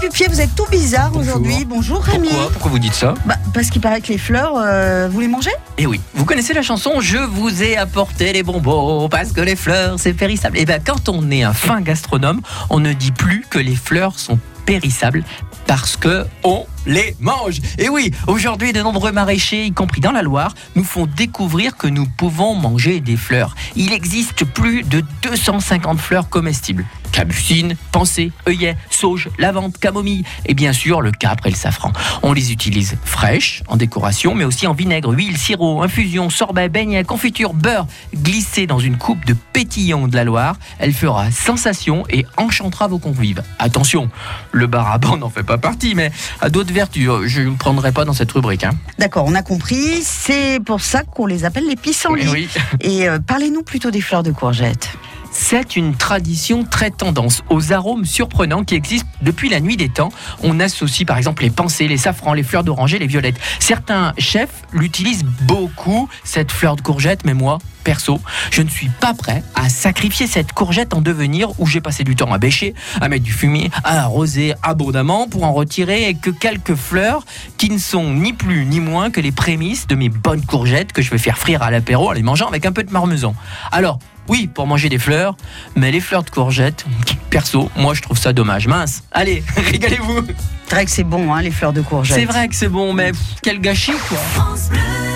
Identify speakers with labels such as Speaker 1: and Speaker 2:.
Speaker 1: Pupier, vous êtes tout bizarre aujourd'hui. Bonjour Rémi.
Speaker 2: Pourquoi Pourquoi vous dites ça
Speaker 1: Bah, parce qu'il paraît que les fleurs, euh, vous les mangez?
Speaker 2: Eh oui, vous connaissez la chanson Je vous ai apporté les bonbons parce que les fleurs c'est périssable. Eh bien, quand on est un fin gastronome, on ne dit plus que les fleurs sont périssables parce que on les mange. Et oui, aujourd'hui, de nombreux maraîchers, y compris dans la Loire, nous font découvrir que nous pouvons manger des fleurs. Il existe plus de 250 fleurs comestibles. Capucine, pensée, œillet, sauge, lavande, camomille et bien sûr le capre et le safran. On les utilise fraîches, en décoration, mais aussi en vinaigre, huile, sirop, infusion, sorbet, beignet, confiture, beurre. Glissée dans une coupe de pétillant de la Loire, elle fera sensation et enchantera vos convives. Attention, le baraban n'en fait pas partie, mais à d'autres vertus, je ne prendrai pas dans cette rubrique. Hein.
Speaker 1: D'accord, on a compris. C'est pour ça qu'on les appelle les pissenlits.
Speaker 2: Eh oui.
Speaker 1: Et euh, parlez-nous plutôt des fleurs de courgettes.
Speaker 2: C'est une tradition très tendance aux arômes surprenants qui existent depuis la nuit des temps. On associe par exemple les pensées, les safrans, les fleurs d'oranger, les violettes. Certains chefs l'utilisent beaucoup, cette fleur de courgette, mais moi, perso, je ne suis pas prêt à sacrifier cette courgette en devenir où j'ai passé du temps à bêcher, à mettre du fumier, à arroser abondamment pour en retirer que quelques fleurs qui ne sont ni plus ni moins que les prémices de mes bonnes courgettes que je vais faire frire à l'apéro en les mangeant avec un peu de marmesan. Alors, oui, pour manger des fleurs, mais les fleurs de courgettes, perso, moi je trouve ça dommage. Mince. Allez, régalez-vous.
Speaker 1: C'est vrai que c'est bon, hein, les fleurs de courgettes.
Speaker 2: C'est vrai que c'est bon, mais pff, quel gâchis quoi.
Speaker 3: France Bleu.